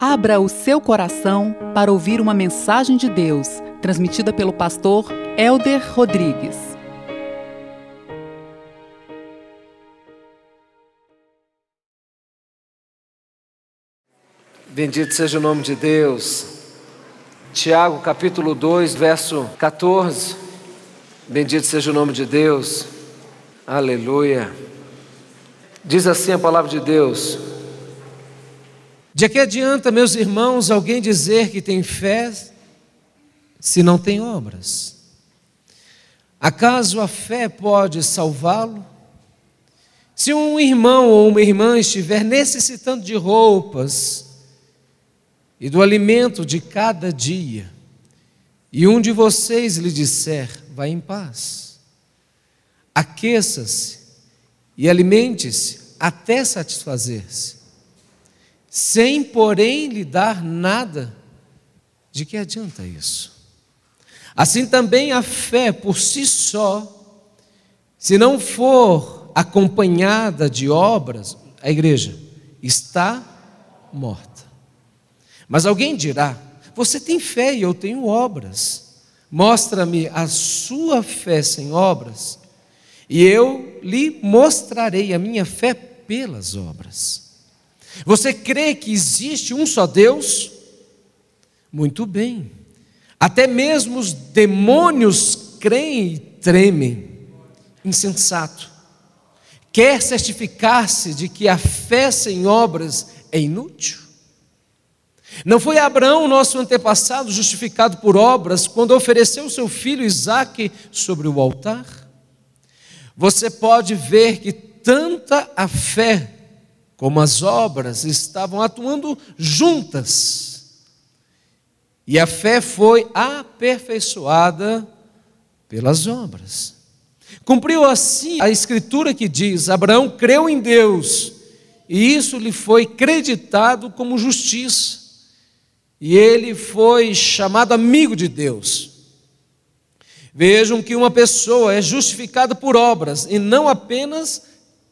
Abra o seu coração para ouvir uma mensagem de Deus, transmitida pelo pastor Elder Rodrigues. Bendito seja o nome de Deus. Tiago capítulo 2, verso 14. Bendito seja o nome de Deus. Aleluia. Diz assim a palavra de Deus: De que adianta, meus irmãos, alguém dizer que tem fé se não tem obras? Acaso a fé pode salvá-lo? Se um irmão ou uma irmã estiver necessitando de roupas e do alimento de cada dia, e um de vocês lhe disser, vá em paz, aqueça-se e alimente-se até satisfazer-se, sem, porém, lhe dar nada, de que adianta isso? Assim também a fé por si só, se não for acompanhada de obras, a igreja está morta. Mas alguém dirá: Você tem fé e eu tenho obras. Mostra-me a sua fé sem obras, e eu lhe mostrarei a minha fé pelas obras. Você crê que existe um só Deus? Muito bem. Até mesmo os demônios creem e tremem. Insensato. Quer certificar-se de que a fé sem obras é inútil? Não foi Abraão, nosso antepassado, justificado por obras, quando ofereceu seu filho Isaque sobre o altar? Você pode ver que tanta a fé como as obras estavam atuando juntas. E a fé foi aperfeiçoada pelas obras. Cumpriu assim a escritura que diz: Abraão creu em Deus, e isso lhe foi creditado como justiça. E ele foi chamado amigo de Deus. Vejam que uma pessoa é justificada por obras e não apenas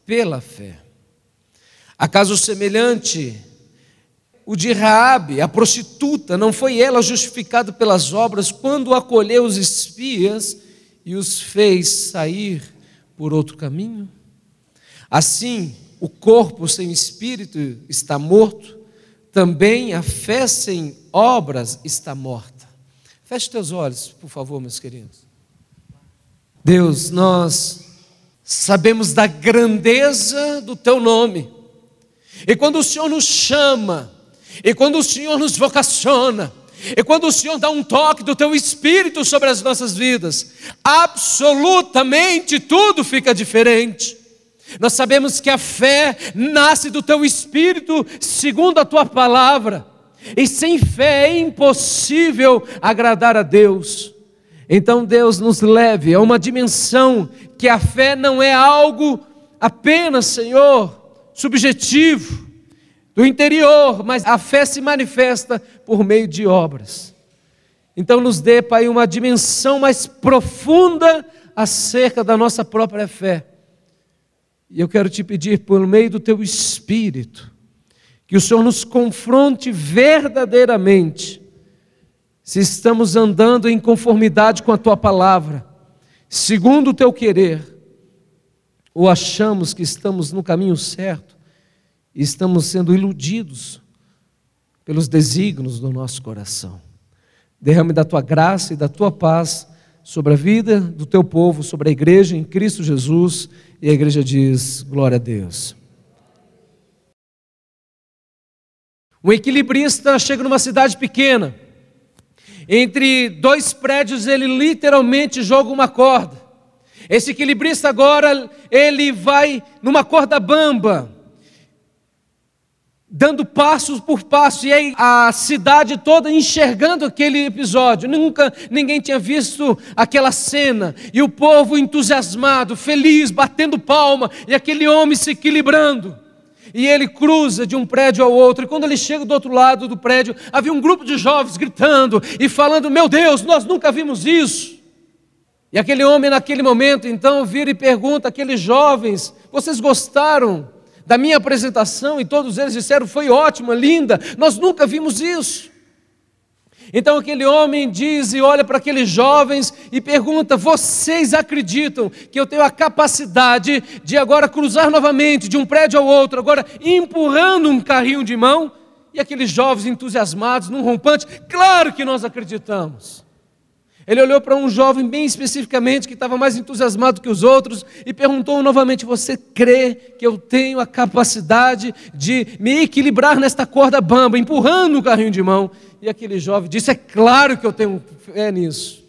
pela fé. Acaso semelhante o de Raabe, a prostituta, não foi ela justificada pelas obras quando acolheu os espias e os fez sair por outro caminho? Assim, o corpo sem espírito está morto, também a fé sem obras está morta. Feche teus olhos, por favor, meus queridos. Deus, nós sabemos da grandeza do teu nome. E quando o Senhor nos chama, e quando o Senhor nos vocaciona, e quando o Senhor dá um toque do teu espírito sobre as nossas vidas, absolutamente tudo fica diferente. Nós sabemos que a fé nasce do teu espírito, segundo a tua palavra, e sem fé é impossível agradar a Deus. Então Deus nos leve a uma dimensão que a fé não é algo apenas, Senhor, subjetivo, do interior, mas a fé se manifesta por meio de obras. Então nos dê, Pai, uma dimensão mais profunda acerca da nossa própria fé. E eu quero te pedir, por meio do teu Espírito, que o Senhor nos confronte verdadeiramente se estamos andando em conformidade com a tua palavra, segundo o teu querer, ou achamos que estamos no caminho certo e estamos sendo iludidos pelos desígnios do nosso coração. Derrame da tua graça e da tua paz sobre a vida do teu povo, sobre a igreja em Cristo Jesus, e a igreja diz: glória a Deus. Um equilibrista chega numa cidade pequena entre dois prédios, ele literalmente joga uma corda. Esse equilibrista agora, ele vai numa corda bamba, dando passos por passo, e aí a cidade toda enxergando aquele episódio. Nunca ninguém tinha visto aquela cena, e o povo entusiasmado, feliz, batendo palma, e aquele homem se equilibrando e ele cruza de um prédio ao outro, e quando ele chega do outro lado do prédio, havia um grupo de jovens gritando e falando: Meu Deus, nós nunca vimos isso. E aquele homem, naquele momento, então, vira e pergunta àqueles jovens: Vocês gostaram da minha apresentação e todos eles disseram: foi ótima, linda, nós nunca vimos isso. Então aquele homem diz e olha para aqueles jovens e pergunta: Vocês acreditam que eu tenho a capacidade de agora cruzar novamente de um prédio ao outro, agora empurrando um carrinho de mão? E aqueles jovens entusiasmados, num rompante, claro que nós acreditamos. Ele olhou para um jovem bem especificamente que estava mais entusiasmado que os outros e perguntou novamente: Você crê que eu tenho a capacidade de me equilibrar nesta corda bamba, empurrando o carrinho de mão? E aquele jovem disse: É claro que eu tenho fé nisso.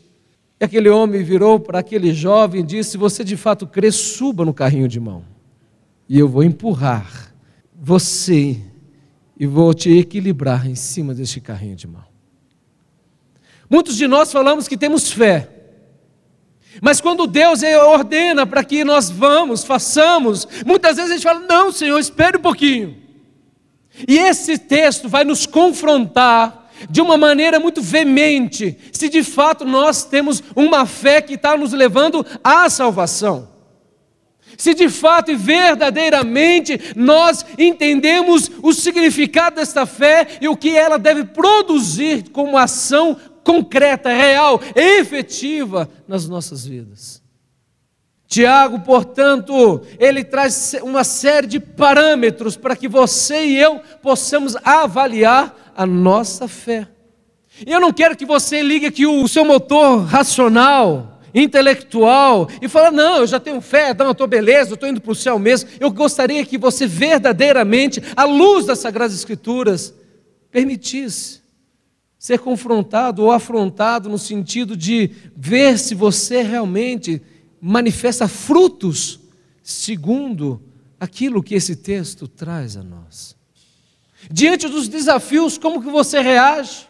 E aquele homem virou para aquele jovem e disse: Se você de fato crê, suba no carrinho de mão. E eu vou empurrar você e vou te equilibrar em cima deste carrinho de mão. Muitos de nós falamos que temos fé. Mas quando Deus ordena para que nós vamos, façamos, muitas vezes a gente fala: não, Senhor, espere um pouquinho. E esse texto vai nos confrontar de uma maneira muito veemente, se de fato nós temos uma fé que está nos levando à salvação. Se de fato e verdadeiramente nós entendemos o significado desta fé e o que ela deve produzir como ação concreta, real, efetiva nas nossas vidas. Tiago, portanto, ele traz uma série de parâmetros para que você e eu possamos avaliar a nossa fé. E eu não quero que você ligue aqui o seu motor racional, intelectual, e fale: não, eu já tenho fé, não, eu estou beleza, eu estou indo para o céu mesmo. Eu gostaria que você verdadeiramente, à luz das Sagradas Escrituras, permitisse ser confrontado ou afrontado no sentido de ver se você realmente manifesta frutos segundo aquilo que esse texto traz a nós. Diante dos desafios, como que você reage?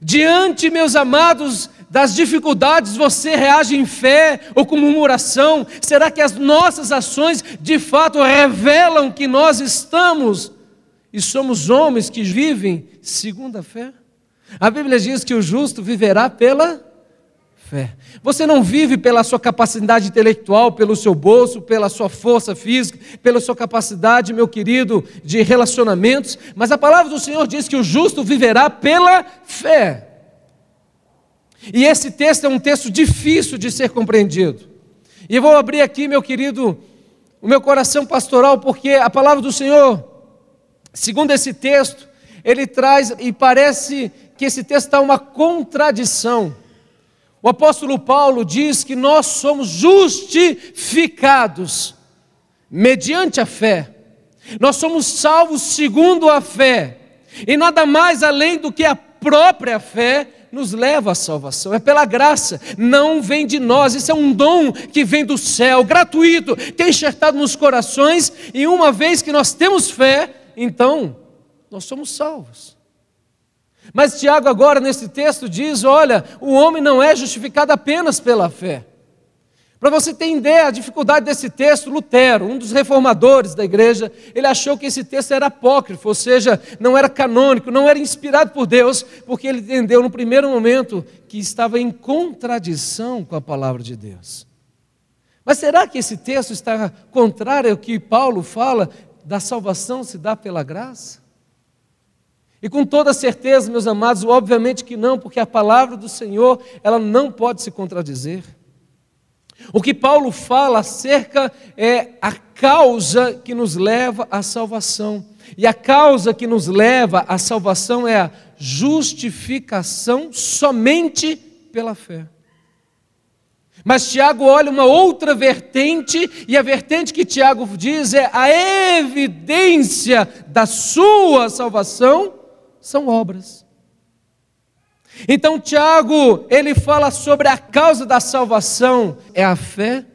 Diante, meus amados, das dificuldades, você reage em fé ou com murmuração? Será que as nossas ações de fato revelam que nós estamos e somos homens que vivem segundo a fé? A Bíblia diz que o justo viverá pela fé. Você não vive pela sua capacidade intelectual, pelo seu bolso, pela sua força física, pela sua capacidade, meu querido, de relacionamentos, mas a palavra do Senhor diz que o justo viverá pela fé. E esse texto é um texto difícil de ser compreendido. E eu vou abrir aqui, meu querido, o meu coração pastoral, porque a palavra do Senhor, segundo esse texto, ele traz e parece que esse texto está uma contradição. O apóstolo Paulo diz que nós somos justificados mediante a fé. Nós somos salvos segundo a fé. E nada mais além do que a própria fé nos leva à salvação. É pela graça, não vem de nós. Isso é um dom que vem do céu, gratuito, que é enxertado nos corações. E uma vez que nós temos fé, então nós somos salvos. Mas Tiago, agora nesse texto, diz: olha, o homem não é justificado apenas pela fé. Para você ter ideia a dificuldade desse texto, Lutero, um dos reformadores da igreja, ele achou que esse texto era apócrifo, ou seja, não era canônico, não era inspirado por Deus, porque ele entendeu no primeiro momento que estava em contradição com a palavra de Deus. Mas será que esse texto está contrário ao que Paulo fala da salvação se dá pela graça? E com toda certeza, meus amados, obviamente que não, porque a palavra do Senhor, ela não pode se contradizer. O que Paulo fala acerca é a causa que nos leva à salvação. E a causa que nos leva à salvação é a justificação somente pela fé. Mas Tiago olha uma outra vertente, e a vertente que Tiago diz é a evidência da sua salvação são obras. Então Tiago, ele fala sobre a causa da salvação é a fé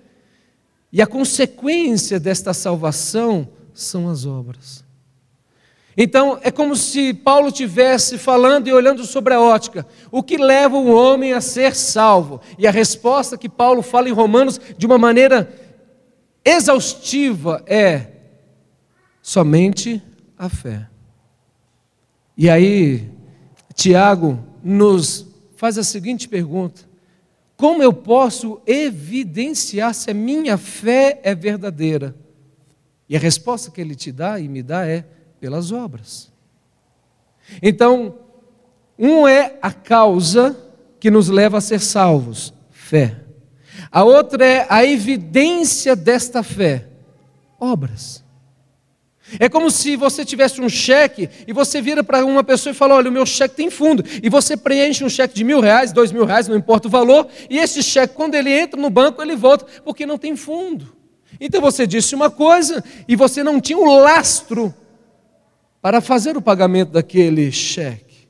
e a consequência desta salvação são as obras. Então é como se Paulo tivesse falando e olhando sobre a ótica, o que leva o homem a ser salvo? E a resposta que Paulo fala em Romanos de uma maneira exaustiva é somente a fé. E aí, Tiago nos faz a seguinte pergunta: Como eu posso evidenciar se a minha fé é verdadeira? E a resposta que ele te dá e me dá é pelas obras. Então, um é a causa que nos leva a ser salvos, fé. A outra é a evidência desta fé, obras. É como se você tivesse um cheque e você vira para uma pessoa e fala: Olha, o meu cheque tem fundo. E você preenche um cheque de mil reais, dois mil reais, não importa o valor. E esse cheque, quando ele entra no banco, ele volta, porque não tem fundo. Então você disse uma coisa e você não tinha o um lastro para fazer o pagamento daquele cheque.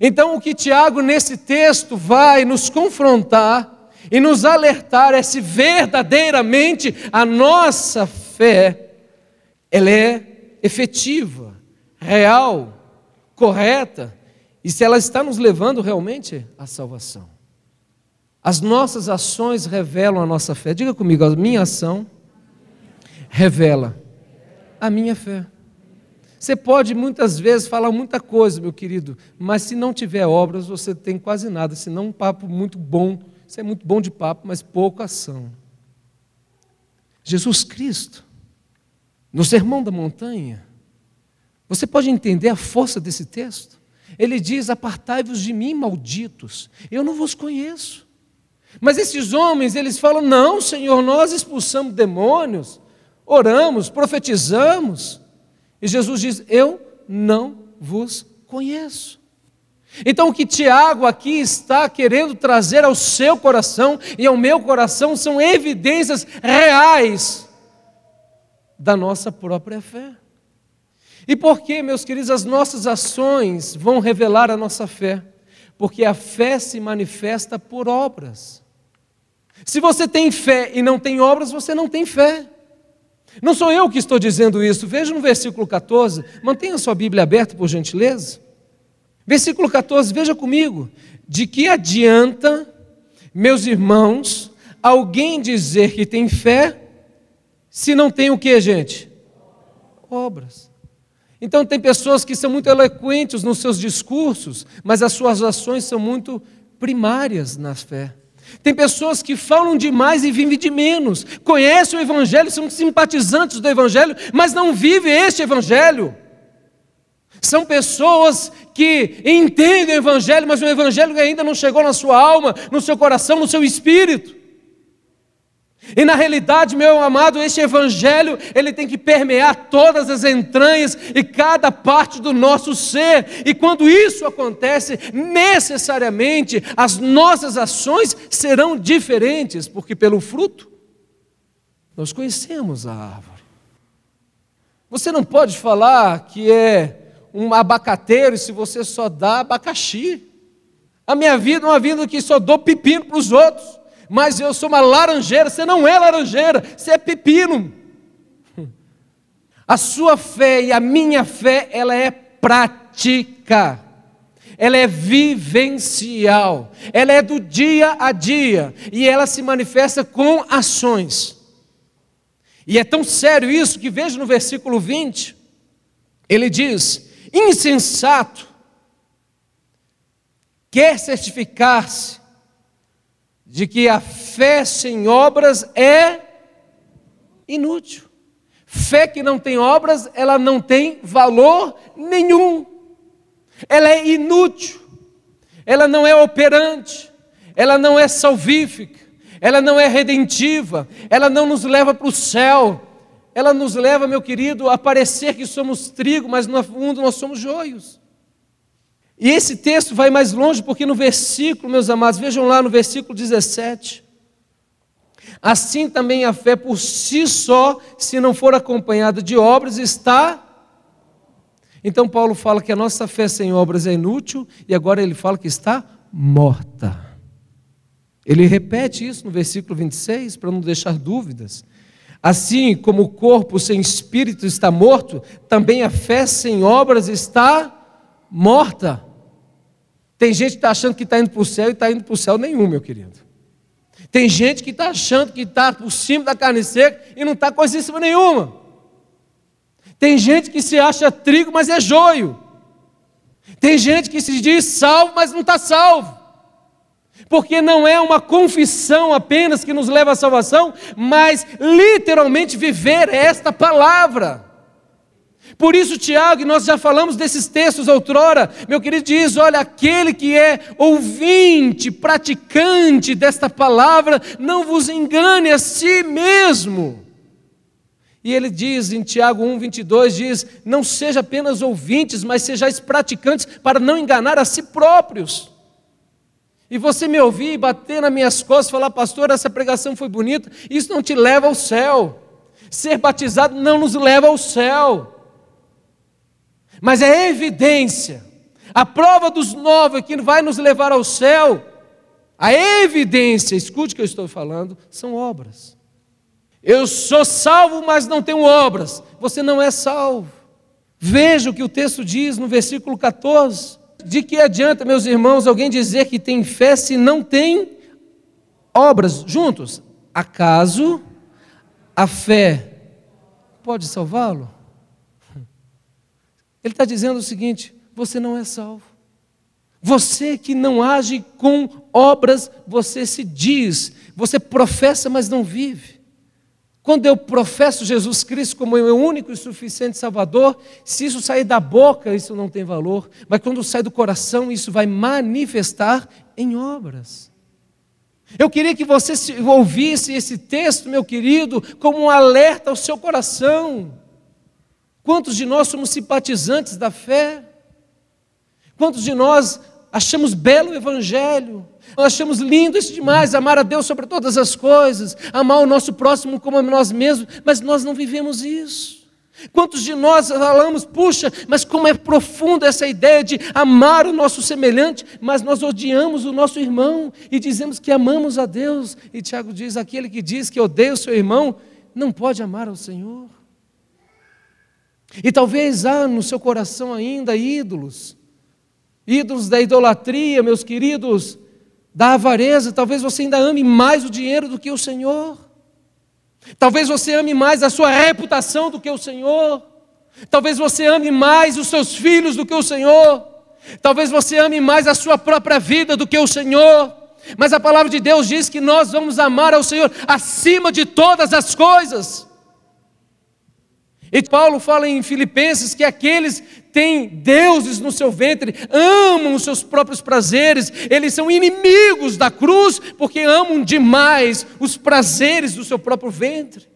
Então, o que Tiago, nesse texto, vai nos confrontar e nos alertar é se verdadeiramente a nossa fé ela é efetiva, real, correta, e se ela está nos levando realmente à salvação. As nossas ações revelam a nossa fé. Diga comigo, a minha ação revela a minha fé. Você pode muitas vezes falar muita coisa, meu querido, mas se não tiver obras, você tem quase nada, senão um papo muito bom. Você é muito bom de papo, mas pouca ação. Jesus Cristo no Sermão da Montanha, você pode entender a força desse texto? Ele diz: Apartai-vos de mim, malditos, eu não vos conheço. Mas esses homens, eles falam: Não, Senhor, nós expulsamos demônios, oramos, profetizamos. E Jesus diz: Eu não vos conheço. Então, o que Tiago aqui está querendo trazer ao seu coração e ao meu coração são evidências reais da nossa própria fé. E por que, meus queridos, as nossas ações vão revelar a nossa fé? Porque a fé se manifesta por obras. Se você tem fé e não tem obras, você não tem fé. Não sou eu que estou dizendo isso. Veja no versículo 14. Mantenha sua Bíblia aberta, por gentileza. Versículo 14, veja comigo. De que adianta, meus irmãos, alguém dizer que tem fé se não tem o que, gente? Obras. Então, tem pessoas que são muito eloquentes nos seus discursos, mas as suas ações são muito primárias na fé. Tem pessoas que falam demais e vivem de menos, conhecem o Evangelho, são simpatizantes do Evangelho, mas não vivem este Evangelho. São pessoas que entendem o Evangelho, mas o Evangelho ainda não chegou na sua alma, no seu coração, no seu espírito. E na realidade, meu amado, este evangelho, ele tem que permear todas as entranhas e cada parte do nosso ser. E quando isso acontece, necessariamente as nossas ações serão diferentes, porque pelo fruto nós conhecemos a árvore. Você não pode falar que é um abacateiro se você só dá abacaxi. A minha vida é uma vida que só dou pepino para os outros mas eu sou uma laranjeira. Você não é laranjeira, você é pepino. A sua fé e a minha fé, ela é prática. Ela é vivencial. Ela é do dia a dia e ela se manifesta com ações. E é tão sério isso que veja no versículo 20, ele diz: insensato, quer certificar-se de que a fé sem obras é inútil. Fé que não tem obras, ela não tem valor nenhum. Ela é inútil. Ela não é operante. Ela não é salvífica. Ela não é redentiva. Ela não nos leva para o céu. Ela nos leva, meu querido, a parecer que somos trigo, mas no fundo nós somos joios. E esse texto vai mais longe, porque no versículo, meus amados, vejam lá no versículo 17. Assim também a fé por si só, se não for acompanhada de obras, está. Então Paulo fala que a nossa fé sem obras é inútil, e agora ele fala que está morta. Ele repete isso no versículo 26, para não deixar dúvidas. Assim como o corpo sem espírito está morto, também a fé sem obras está morta. Tem gente que está achando que está indo para o céu e está indo para o céu nenhum, meu querido. Tem gente que está achando que está por cima da carne seca e não está coisíssima nenhuma. Tem gente que se acha trigo, mas é joio. Tem gente que se diz salvo, mas não está salvo. Porque não é uma confissão apenas que nos leva à salvação, mas literalmente viver esta palavra. Por isso, Tiago, e nós já falamos desses textos outrora, meu querido diz: olha, aquele que é ouvinte, praticante desta palavra, não vos engane a si mesmo. E ele diz em Tiago 1, 22, diz, não seja apenas ouvintes, mas sejais praticantes para não enganar a si próprios. E você me ouvir bater nas minhas costas, falar, pastor, essa pregação foi bonita, isso não te leva ao céu. Ser batizado não nos leva ao céu. Mas é evidência. A prova dos nove que vai nos levar ao céu, a evidência, escute o que eu estou falando, são obras. Eu sou salvo, mas não tenho obras. Você não é salvo. Veja o que o texto diz no versículo 14. De que adianta, meus irmãos, alguém dizer que tem fé se não tem obras juntos? Acaso a fé pode salvá-lo? Ele está dizendo o seguinte: você não é salvo. Você que não age com obras, você se diz, você professa, mas não vive. Quando eu professo Jesus Cristo como meu único e suficiente Salvador, se isso sair da boca, isso não tem valor, mas quando sai do coração, isso vai manifestar em obras. Eu queria que você ouvisse esse texto, meu querido, como um alerta ao seu coração. Quantos de nós somos simpatizantes da fé? Quantos de nós achamos belo o Evangelho? Achamos lindo isso demais, amar a Deus sobre todas as coisas, amar o nosso próximo como a nós mesmos, mas nós não vivemos isso. Quantos de nós falamos, puxa, mas como é profunda essa ideia de amar o nosso semelhante, mas nós odiamos o nosso irmão e dizemos que amamos a Deus. E Tiago diz: aquele que diz que odeia o seu irmão, não pode amar ao Senhor. E talvez há no seu coração ainda ídolos, ídolos da idolatria, meus queridos, da avareza. Talvez você ainda ame mais o dinheiro do que o Senhor. Talvez você ame mais a sua reputação do que o Senhor. Talvez você ame mais os seus filhos do que o Senhor. Talvez você ame mais a sua própria vida do que o Senhor. Mas a palavra de Deus diz que nós vamos amar ao Senhor acima de todas as coisas. E Paulo fala em Filipenses que aqueles têm deuses no seu ventre, amam os seus próprios prazeres, eles são inimigos da cruz porque amam demais os prazeres do seu próprio ventre.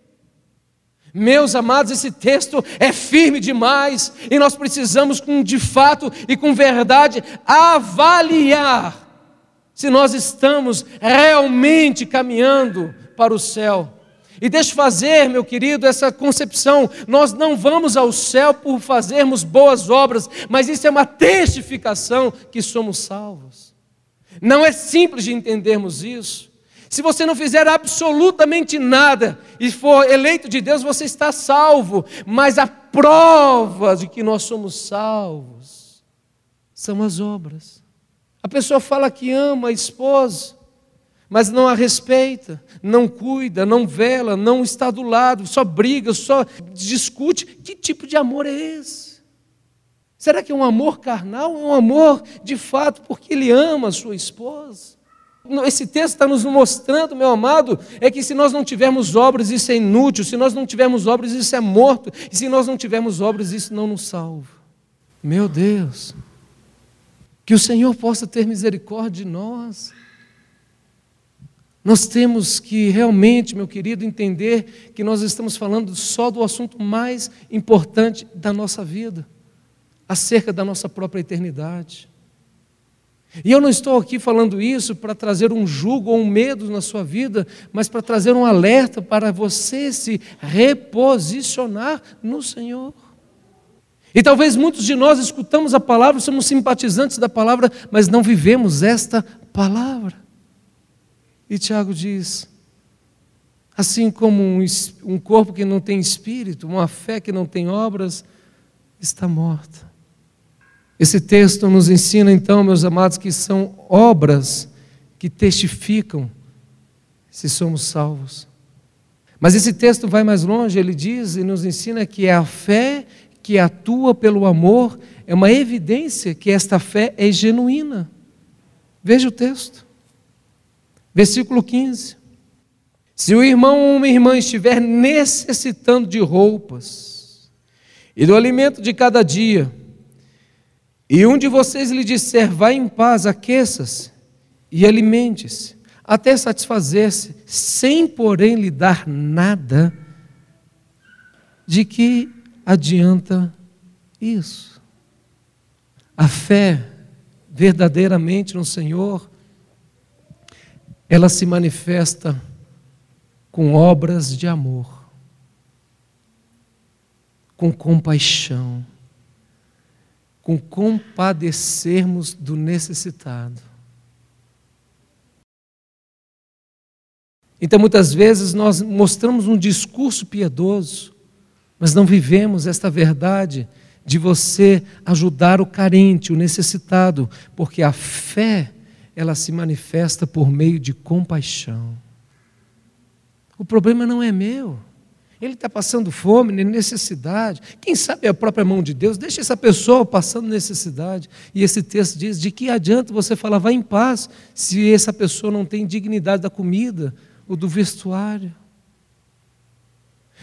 Meus amados, esse texto é firme demais e nós precisamos, com, de fato e com verdade, avaliar se nós estamos realmente caminhando para o céu e deixe fazer, meu querido, essa concepção. Nós não vamos ao céu por fazermos boas obras, mas isso é uma testificação que somos salvos. Não é simples de entendermos isso. Se você não fizer absolutamente nada e for eleito de Deus, você está salvo. Mas a prova de que nós somos salvos são as obras. A pessoa fala que ama a esposa, mas não a respeita, não cuida, não vela, não está do lado, só briga, só discute. Que tipo de amor é esse? Será que é um amor carnal é um amor de fato porque ele ama a sua esposa? Esse texto está nos mostrando, meu amado, é que se nós não tivermos obras, isso é inútil, se nós não tivermos obras, isso é morto, e se nós não tivermos obras, isso não nos salva. Meu Deus, que o Senhor possa ter misericórdia de nós. Nós temos que realmente, meu querido, entender que nós estamos falando só do assunto mais importante da nossa vida, acerca da nossa própria eternidade. E eu não estou aqui falando isso para trazer um jugo ou um medo na sua vida, mas para trazer um alerta para você se reposicionar no Senhor. E talvez muitos de nós escutamos a palavra, somos simpatizantes da palavra, mas não vivemos esta palavra. E Tiago diz: assim como um, um corpo que não tem espírito, uma fé que não tem obras, está morta. Esse texto nos ensina, então, meus amados, que são obras que testificam se somos salvos. Mas esse texto vai mais longe, ele diz e nos ensina que é a fé que atua pelo amor, é uma evidência que esta fé é genuína. Veja o texto. Versículo 15. Se o irmão ou uma irmã estiver necessitando de roupas e do alimento de cada dia, e um de vocês lhe disser, vá em paz, aqueça-se e alimente-se, até satisfazer-se, sem porém lhe dar nada, de que adianta isso? A fé verdadeiramente no Senhor, ela se manifesta com obras de amor, com compaixão, com compadecermos do necessitado. Então, muitas vezes, nós mostramos um discurso piedoso, mas não vivemos esta verdade de você ajudar o carente, o necessitado, porque a fé, ela se manifesta por meio de compaixão. O problema não é meu. Ele está passando fome, necessidade. Quem sabe é a própria mão de Deus. Deixa essa pessoa passando necessidade. E esse texto diz: de que adianta você falar, vá em paz, se essa pessoa não tem dignidade da comida ou do vestuário?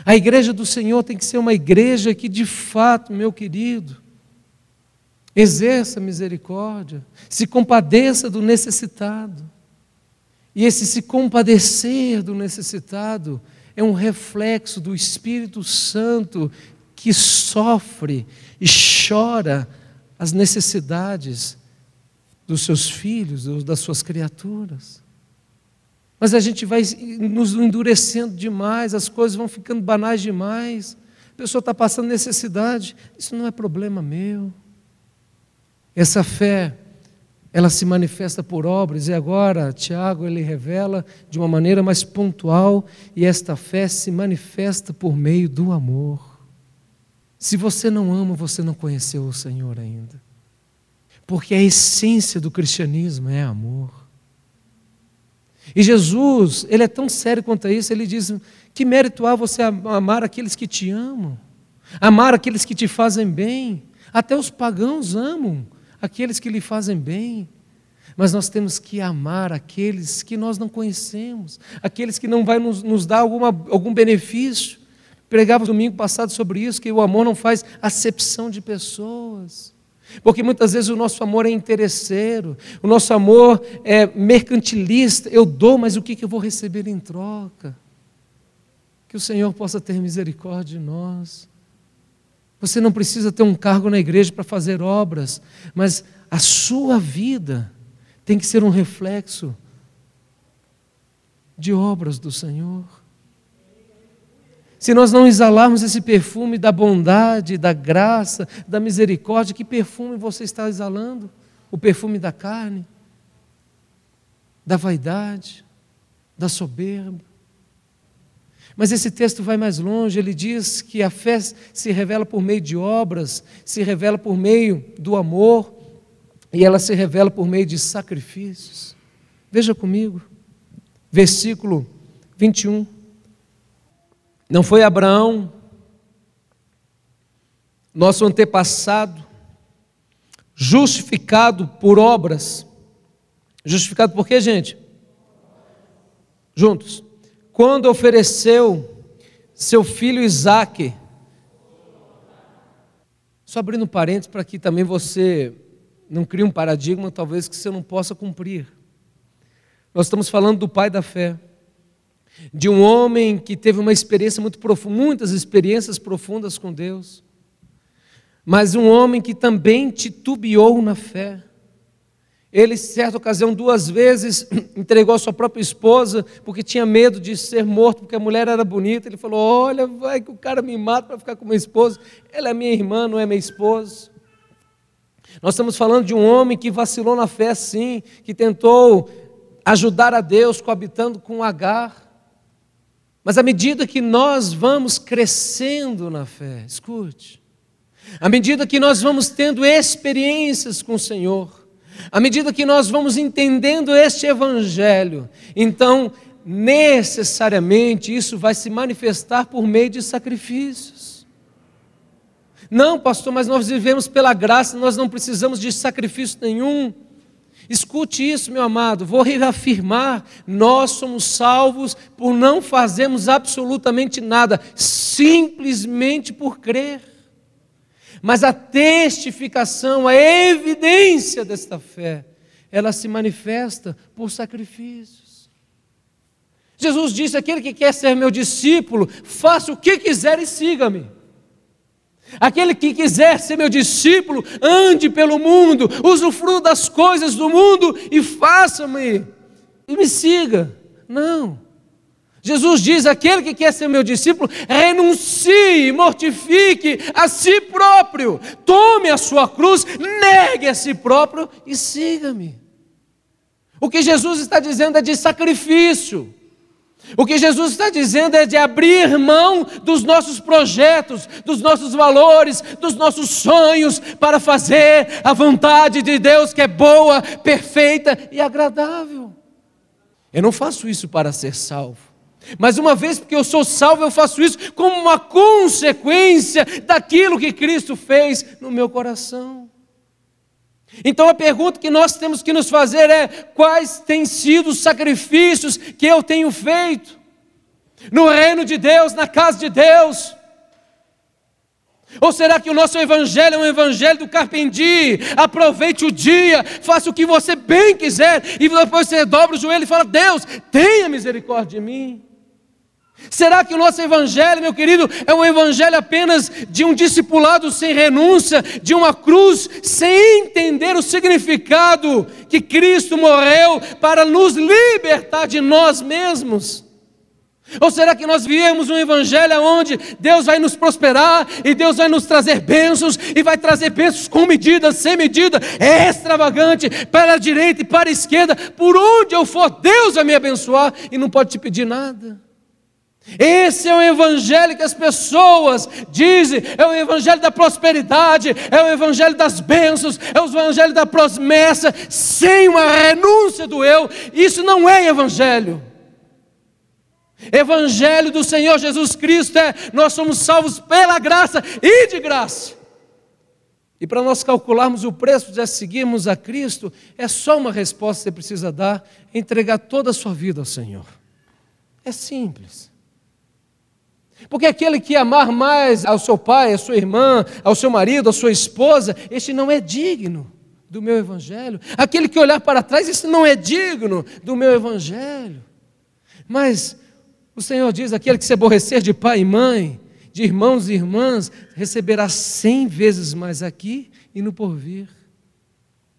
A igreja do Senhor tem que ser uma igreja que, de fato, meu querido, exerça misericórdia, se compadeça do necessitado. E esse se compadecer do necessitado é um reflexo do Espírito Santo que sofre e chora as necessidades dos seus filhos, das suas criaturas. Mas a gente vai nos endurecendo demais, as coisas vão ficando banais demais. A pessoa está passando necessidade, isso não é problema meu. Essa fé, ela se manifesta por obras, e agora Tiago ele revela de uma maneira mais pontual, e esta fé se manifesta por meio do amor. Se você não ama, você não conheceu o Senhor ainda. Porque a essência do cristianismo é amor. E Jesus, ele é tão sério quanto a isso, ele diz: que mérito há você amar aqueles que te amam, amar aqueles que te fazem bem. Até os pagãos amam aqueles que lhe fazem bem. Mas nós temos que amar aqueles que nós não conhecemos, aqueles que não vai nos, nos dar alguma, algum benefício. Pregava domingo passado sobre isso, que o amor não faz acepção de pessoas. Porque muitas vezes o nosso amor é interesseiro, o nosso amor é mercantilista. Eu dou, mas o que eu vou receber em troca? Que o Senhor possa ter misericórdia de nós. Você não precisa ter um cargo na igreja para fazer obras, mas a sua vida tem que ser um reflexo de obras do Senhor. Se nós não exalarmos esse perfume da bondade, da graça, da misericórdia, que perfume você está exalando? O perfume da carne, da vaidade, da soberba. Mas esse texto vai mais longe, ele diz que a fé se revela por meio de obras, se revela por meio do amor, e ela se revela por meio de sacrifícios. Veja comigo, versículo 21. Não foi Abraão, nosso antepassado, justificado por obras. Justificado por quê, gente? Juntos. Quando ofereceu seu filho Isaque. Só abrindo parênteses para que também você não crie um paradigma, talvez que você não possa cumprir. Nós estamos falando do pai da fé de um homem que teve uma experiência muito profunda, muitas experiências profundas com Deus, mas um homem que também titubeou na fé. Ele, certa ocasião, duas vezes entregou a sua própria esposa porque tinha medo de ser morto, porque a mulher era bonita. Ele falou: Olha, vai que o cara me mata para ficar com minha esposa. Ela é minha irmã, não é minha esposa. Nós estamos falando de um homem que vacilou na fé, sim, que tentou ajudar a Deus coabitando com Agar. Mas à medida que nós vamos crescendo na fé, escute, à medida que nós vamos tendo experiências com o Senhor, à medida que nós vamos entendendo este Evangelho, então necessariamente isso vai se manifestar por meio de sacrifícios. Não, pastor, mas nós vivemos pela graça, nós não precisamos de sacrifício nenhum. Escute isso, meu amado, vou reafirmar: nós somos salvos por não fazermos absolutamente nada, simplesmente por crer. Mas a testificação, a evidência desta fé, ela se manifesta por sacrifícios. Jesus disse: aquele que quer ser meu discípulo, faça o que quiser e siga-me. Aquele que quiser ser meu discípulo, ande pelo mundo, usufrua das coisas do mundo e faça-me e me siga. Não. Jesus diz: aquele que quer ser meu discípulo, renuncie, mortifique a si próprio, tome a sua cruz, negue a si próprio e siga-me. O que Jesus está dizendo é de sacrifício. O que Jesus está dizendo é de abrir mão dos nossos projetos, dos nossos valores, dos nossos sonhos, para fazer a vontade de Deus que é boa, perfeita e agradável. Eu não faço isso para ser salvo. Mas uma vez que eu sou salvo, eu faço isso como uma consequência daquilo que Cristo fez no meu coração. Então a pergunta que nós temos que nos fazer é: quais têm sido os sacrifícios que eu tenho feito no reino de Deus, na casa de Deus? Ou será que o nosso evangelho é um evangelho do carpinteiro? Aproveite o dia, faça o que você bem quiser, e depois você dobra o joelho e fala: Deus, tenha misericórdia de mim. Será que o nosso evangelho, meu querido, é um evangelho apenas de um discipulado sem renúncia, de uma cruz sem entender o significado que Cristo morreu para nos libertar de nós mesmos? Ou será que nós viemos um evangelho onde Deus vai nos prosperar e Deus vai nos trazer bênçãos e vai trazer bênçãos com medida, sem medida, extravagante, para a direita e para a esquerda, por onde eu for, Deus vai me abençoar e não pode te pedir nada? Esse é o evangelho que as pessoas dizem, é o evangelho da prosperidade, é o evangelho das bênçãos, é o evangelho da promessa, sem uma renúncia do eu. Isso não é evangelho. Evangelho do Senhor Jesus Cristo é: nós somos salvos pela graça e de graça. E para nós calcularmos o preço de seguirmos a Cristo, é só uma resposta que você precisa dar: entregar toda a sua vida ao Senhor. É simples. Porque aquele que amar mais ao seu pai, à sua irmã, ao seu marido, à sua esposa, este não é digno do meu evangelho. Aquele que olhar para trás, esse não é digno do meu evangelho. Mas o Senhor diz: aquele que se aborrecer de pai e mãe, de irmãos e irmãs, receberá cem vezes mais aqui e no porvir.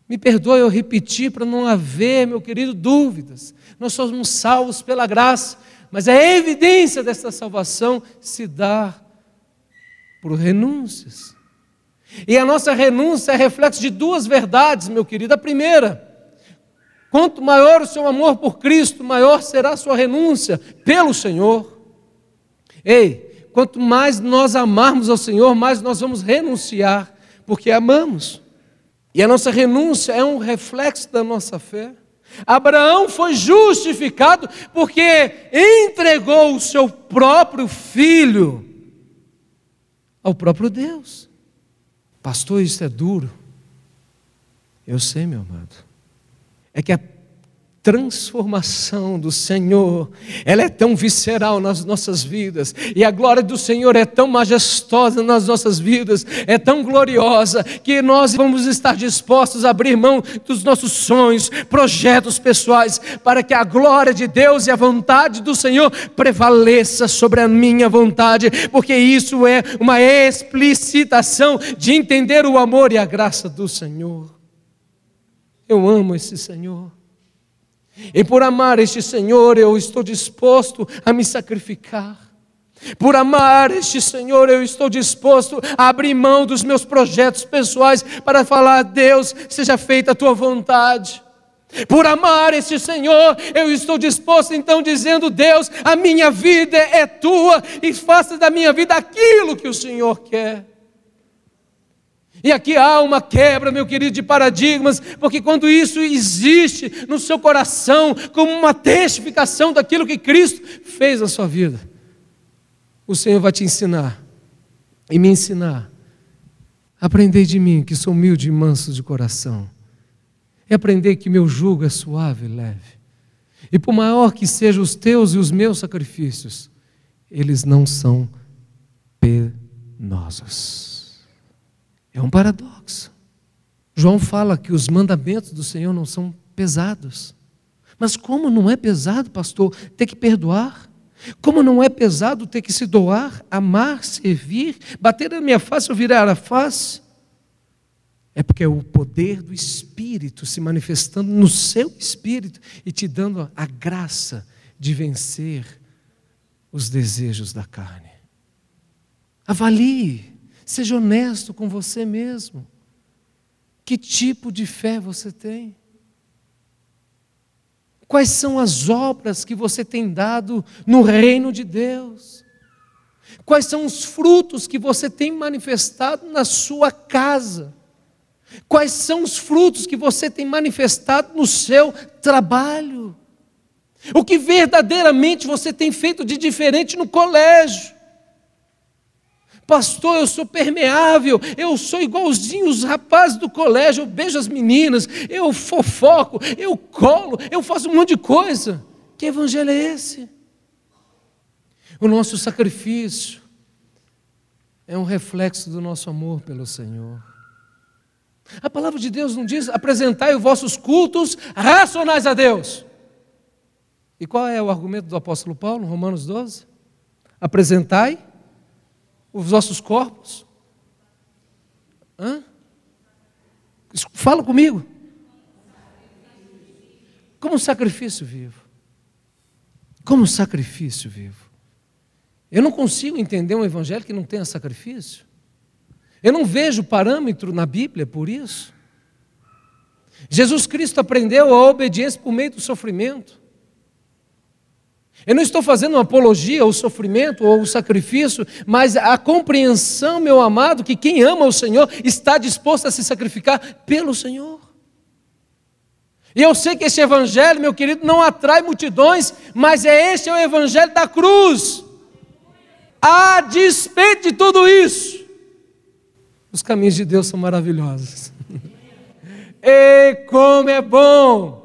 Me perdoe eu repetir para não haver, meu querido, dúvidas. Nós somos salvos pela graça mas a evidência desta salvação se dá por renúncias. E a nossa renúncia é reflexo de duas verdades, meu querido. A primeira, quanto maior o seu amor por Cristo, maior será a sua renúncia pelo Senhor. Ei, quanto mais nós amarmos ao Senhor, mais nós vamos renunciar, porque amamos. E a nossa renúncia é um reflexo da nossa fé. Abraão foi justificado porque entregou o seu próprio filho ao próprio Deus. Pastor, isso é duro. Eu sei, meu amado. É que a transformação do Senhor, ela é tão visceral nas nossas vidas, e a glória do Senhor é tão majestosa nas nossas vidas, é tão gloriosa, que nós vamos estar dispostos a abrir mão dos nossos sonhos, projetos pessoais, para que a glória de Deus e a vontade do Senhor prevaleça sobre a minha vontade, porque isso é uma explicitação de entender o amor e a graça do Senhor. Eu amo esse Senhor. E por amar este Senhor, eu estou disposto a me sacrificar. Por amar este Senhor, eu estou disposto a abrir mão dos meus projetos pessoais para falar: Deus, seja feita a tua vontade. Por amar este Senhor, eu estou disposto então dizendo: Deus, a minha vida é tua e faça da minha vida aquilo que o Senhor quer. E aqui há uma quebra, meu querido, de paradigmas, porque quando isso existe no seu coração, como uma testificação daquilo que Cristo fez na sua vida, o Senhor vai te ensinar e me ensinar. Aprendei de mim, que sou humilde e manso de coração. e aprender que meu jugo é suave e leve. E por maior que sejam os teus e os meus sacrifícios, eles não são penosos. É um paradoxo. João fala que os mandamentos do Senhor não são pesados. Mas como não é pesado, pastor, ter que perdoar? Como não é pesado ter que se doar, amar, servir, bater na minha face ou virar a face? É porque é o poder do Espírito se manifestando no seu espírito e te dando a graça de vencer os desejos da carne. Avalie, seja honesto com você mesmo. Que tipo de fé você tem? Quais são as obras que você tem dado no reino de Deus? Quais são os frutos que você tem manifestado na sua casa? Quais são os frutos que você tem manifestado no seu trabalho? O que verdadeiramente você tem feito de diferente no colégio? Pastor, eu sou permeável, eu sou igualzinho os rapazes do colégio, eu beijo as meninas, eu fofoco, eu colo, eu faço um monte de coisa. Que evangelho é esse? O nosso sacrifício é um reflexo do nosso amor pelo Senhor. A palavra de Deus não diz: apresentai os vossos cultos racionais a Deus. E qual é o argumento do apóstolo Paulo, Romanos 12? Apresentai os vossos corpos. Hã? Fala comigo. Como um sacrifício vivo. Como um sacrifício vivo. Eu não consigo entender um evangelho que não tenha sacrifício. Eu não vejo parâmetro na Bíblia por isso. Jesus Cristo aprendeu a obediência por meio do sofrimento. Eu não estou fazendo uma apologia ao sofrimento ou ao sacrifício, mas a compreensão, meu amado, que quem ama o Senhor está disposto a se sacrificar pelo Senhor. E eu sei que esse evangelho, meu querido, não atrai multidões, mas é este é o evangelho da cruz. A despeito de tudo isso, os caminhos de Deus são maravilhosos. e como é bom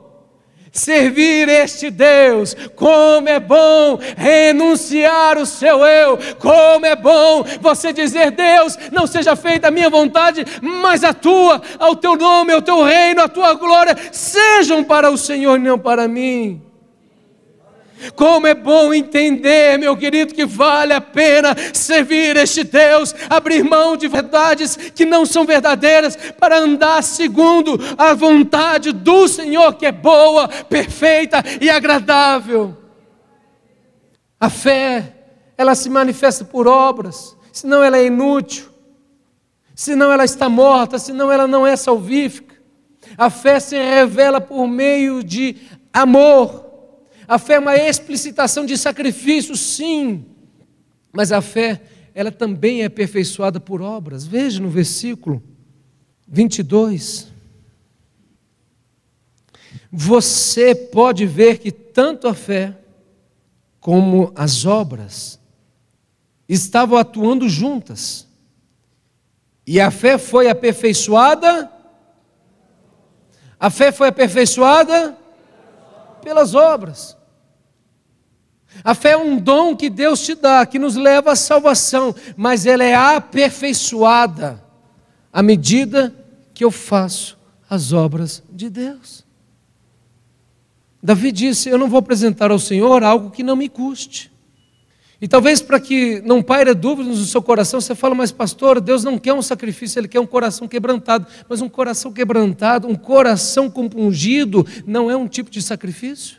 servir este Deus, como é bom renunciar o seu eu, como é bom você dizer: Deus, não seja feita a minha vontade, mas a tua, ao teu nome, ao teu reino, a tua glória, sejam para o Senhor e não para mim. Como é bom entender, meu querido, que vale a pena servir este Deus, abrir mão de verdades que não são verdadeiras, para andar segundo a vontade do Senhor, que é boa, perfeita e agradável. A fé, ela se manifesta por obras, senão ela é inútil, senão ela está morta, senão ela não é salvífica. A fé se revela por meio de amor a fé é uma explicitação de sacrifício, sim, mas a fé, ela também é aperfeiçoada por obras. Veja no versículo 22. Você pode ver que tanto a fé como as obras estavam atuando juntas. E a fé foi aperfeiçoada. A fé foi aperfeiçoada pelas obras. A fé é um dom que Deus te dá, que nos leva à salvação, mas ela é aperfeiçoada à medida que eu faço as obras de Deus. Davi disse: Eu não vou apresentar ao Senhor algo que não me custe. E talvez para que não paire dúvidas no seu coração, você fala, mas pastor, Deus não quer um sacrifício, Ele quer um coração quebrantado. Mas um coração quebrantado, um coração compungido, não é um tipo de sacrifício?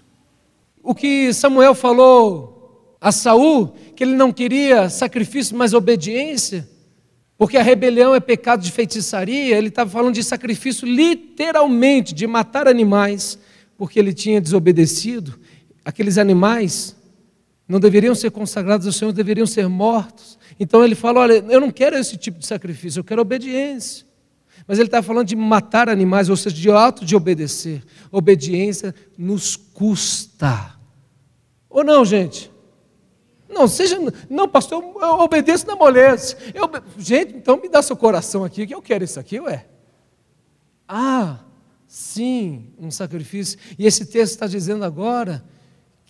O que Samuel falou a Saul, que ele não queria sacrifício, mas obediência, porque a rebelião é pecado de feitiçaria, ele estava falando de sacrifício literalmente, de matar animais, porque ele tinha desobedecido. Aqueles animais não deveriam ser consagrados ao Senhor, deveriam ser mortos. Então ele fala: Olha, eu não quero esse tipo de sacrifício, eu quero obediência. Mas ele está falando de matar animais, ou seja, de auto de obedecer. Obediência nos custa. Ou não, gente? Não, seja. Não, pastor, eu obedeço na moleza. Eu, gente, então me dá seu coração aqui, que eu quero isso aqui, ué. Ah, sim um sacrifício. E esse texto está dizendo agora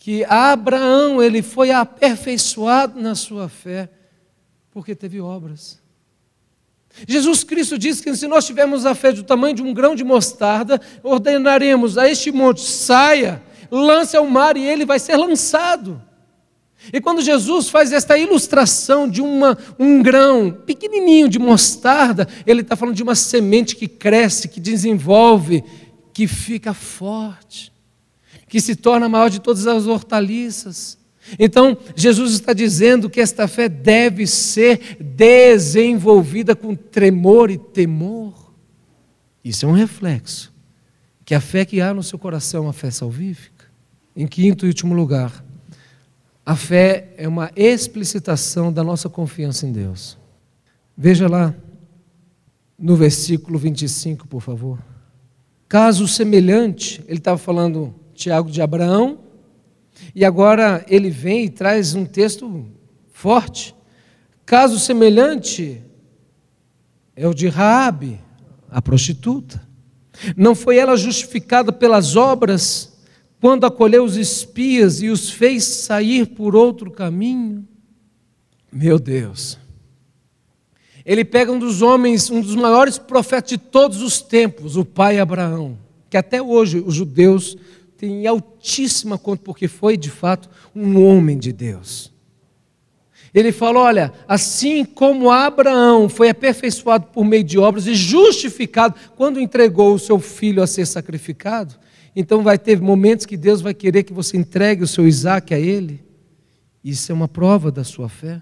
que Abraão ele foi aperfeiçoado na sua fé porque teve obras. Jesus Cristo disse que se nós tivermos a fé do tamanho de um grão de mostarda, ordenaremos a este monte: saia, lance ao mar e ele vai ser lançado. E quando Jesus faz esta ilustração de uma, um grão pequenininho de mostarda, ele está falando de uma semente que cresce, que desenvolve, que fica forte, que se torna maior de todas as hortaliças. Então, Jesus está dizendo que esta fé deve ser desenvolvida com tremor e temor. Isso é um reflexo que a fé que há no seu coração é uma fé salvífica. Em quinto e último lugar, a fé é uma explicitação da nossa confiança em Deus. Veja lá no versículo 25, por favor. Caso semelhante, ele estava falando, Tiago, de Abraão, e agora ele vem e traz um texto forte. Caso semelhante é o de Raabe, a prostituta. Não foi ela justificada pelas obras quando acolheu os espias e os fez sair por outro caminho? Meu Deus. Ele pega um dos homens, um dos maiores profetas de todos os tempos, o pai Abraão, que até hoje os judeus têm altíssima conta, porque foi de fato um homem de Deus. Ele fala: olha, assim como Abraão foi aperfeiçoado por meio de obras e justificado quando entregou o seu filho a ser sacrificado, então vai ter momentos que Deus vai querer que você entregue o seu Isaac a Ele. Isso é uma prova da sua fé.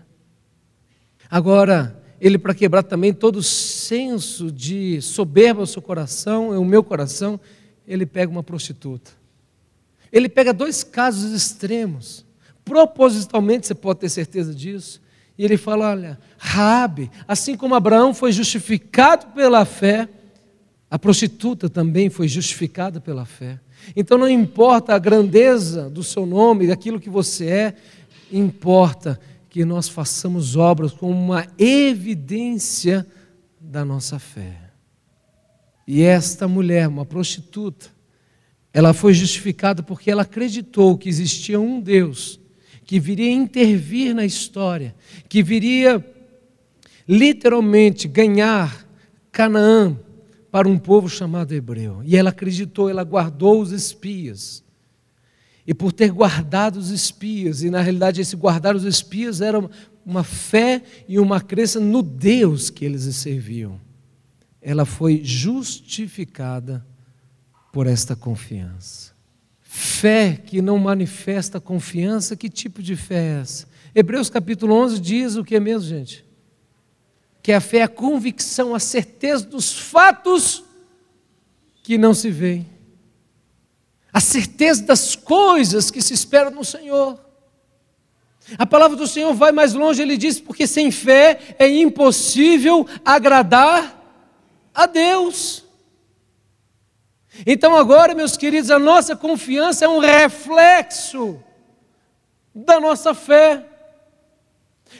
Agora, ele para quebrar também todo o senso de soberba no seu coração, o meu coração, ele pega uma prostituta. Ele pega dois casos extremos. Propositalmente, você pode ter certeza disso. E ele fala: olha, Rabi, assim como Abraão foi justificado pela fé, a prostituta também foi justificada pela fé. Então não importa a grandeza do seu nome, daquilo que você é, importa que nós façamos obras como uma evidência da nossa fé. E esta mulher, uma prostituta, ela foi justificada porque ela acreditou que existia um Deus que viria intervir na história, que viria literalmente ganhar Canaã para um povo chamado hebreu. E ela acreditou, ela guardou os espias. E por ter guardado os espias, e na realidade esse guardar os espias era uma fé e uma crença no Deus que eles serviam. Ela foi justificada por esta confiança. Fé que não manifesta confiança, que tipo de fé é essa? Hebreus capítulo 11 diz o que é mesmo, gente? que a fé é a convicção, a certeza dos fatos que não se veem, a certeza das coisas que se esperam no Senhor. A palavra do Senhor vai mais longe, ele diz, porque sem fé é impossível agradar a Deus. Então, agora, meus queridos, a nossa confiança é um reflexo da nossa fé.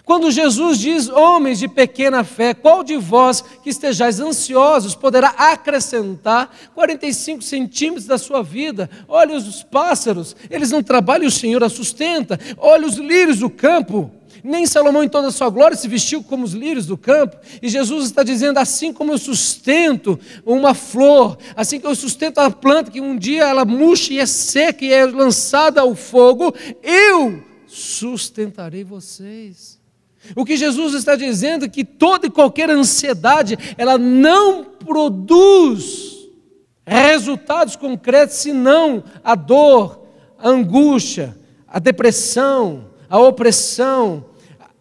Quando Jesus diz, homens de pequena fé, qual de vós que estejais ansiosos poderá acrescentar 45 centímetros da sua vida? Olha os pássaros, eles não trabalham, o Senhor a sustenta. Olha os lírios do campo. Nem Salomão, em toda a sua glória, se vestiu como os lírios do campo. E Jesus está dizendo: assim como eu sustento uma flor, assim que eu sustento a planta, que um dia ela murcha e é seca e é lançada ao fogo, eu sustentarei vocês. O que Jesus está dizendo é que toda e qualquer ansiedade, ela não produz resultados concretos senão a dor, a angústia, a depressão, a opressão,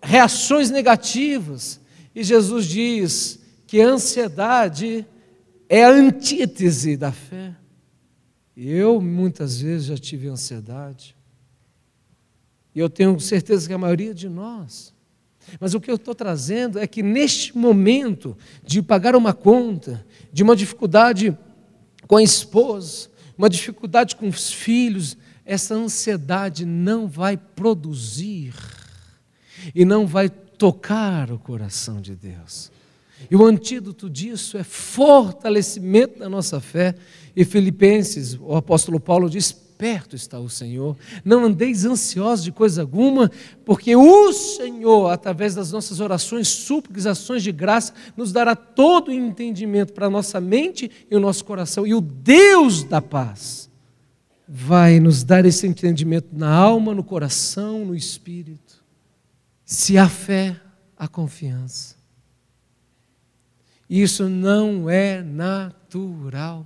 reações negativas. E Jesus diz que a ansiedade é a antítese da fé. Eu muitas vezes já tive ansiedade. E eu tenho certeza que a maioria de nós mas o que eu estou trazendo é que neste momento de pagar uma conta, de uma dificuldade com a esposa, uma dificuldade com os filhos, essa ansiedade não vai produzir e não vai tocar o coração de Deus. E o antídoto disso é fortalecimento da nossa fé. E Filipenses, o apóstolo Paulo diz: perto está o Senhor. Não andeis ansiosos de coisa alguma, porque o Senhor, através das nossas orações, súplicas, ações de graça, nos dará todo o entendimento para a nossa mente e o nosso coração. E o Deus da paz vai nos dar esse entendimento na alma, no coração, no espírito. Se há fé, há confiança. Isso não é natural.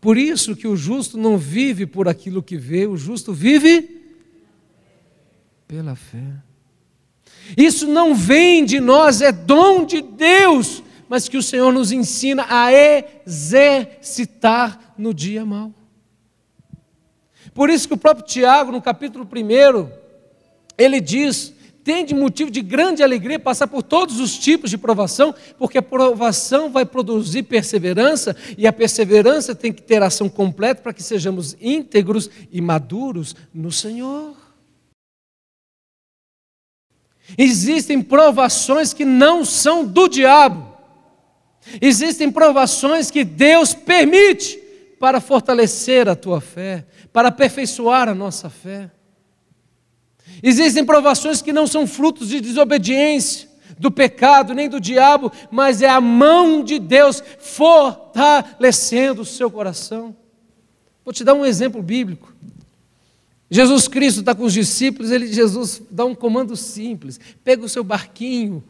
Por isso que o justo não vive por aquilo que vê, o justo vive pela fé. Isso não vem de nós, é dom de Deus, mas que o Senhor nos ensina a exercitar no dia mau. Por isso que o próprio Tiago, no capítulo 1, ele diz tem de motivo de grande alegria passar por todos os tipos de provação, porque a provação vai produzir perseverança, e a perseverança tem que ter ação completa para que sejamos íntegros e maduros no Senhor. Existem provações que não são do diabo, existem provações que Deus permite para fortalecer a tua fé, para aperfeiçoar a nossa fé. Existem provações que não são frutos de desobediência, do pecado, nem do diabo, mas é a mão de Deus fortalecendo o seu coração. Vou te dar um exemplo bíblico. Jesus Cristo está com os discípulos, ele, Jesus dá um comando simples: pega o seu barquinho,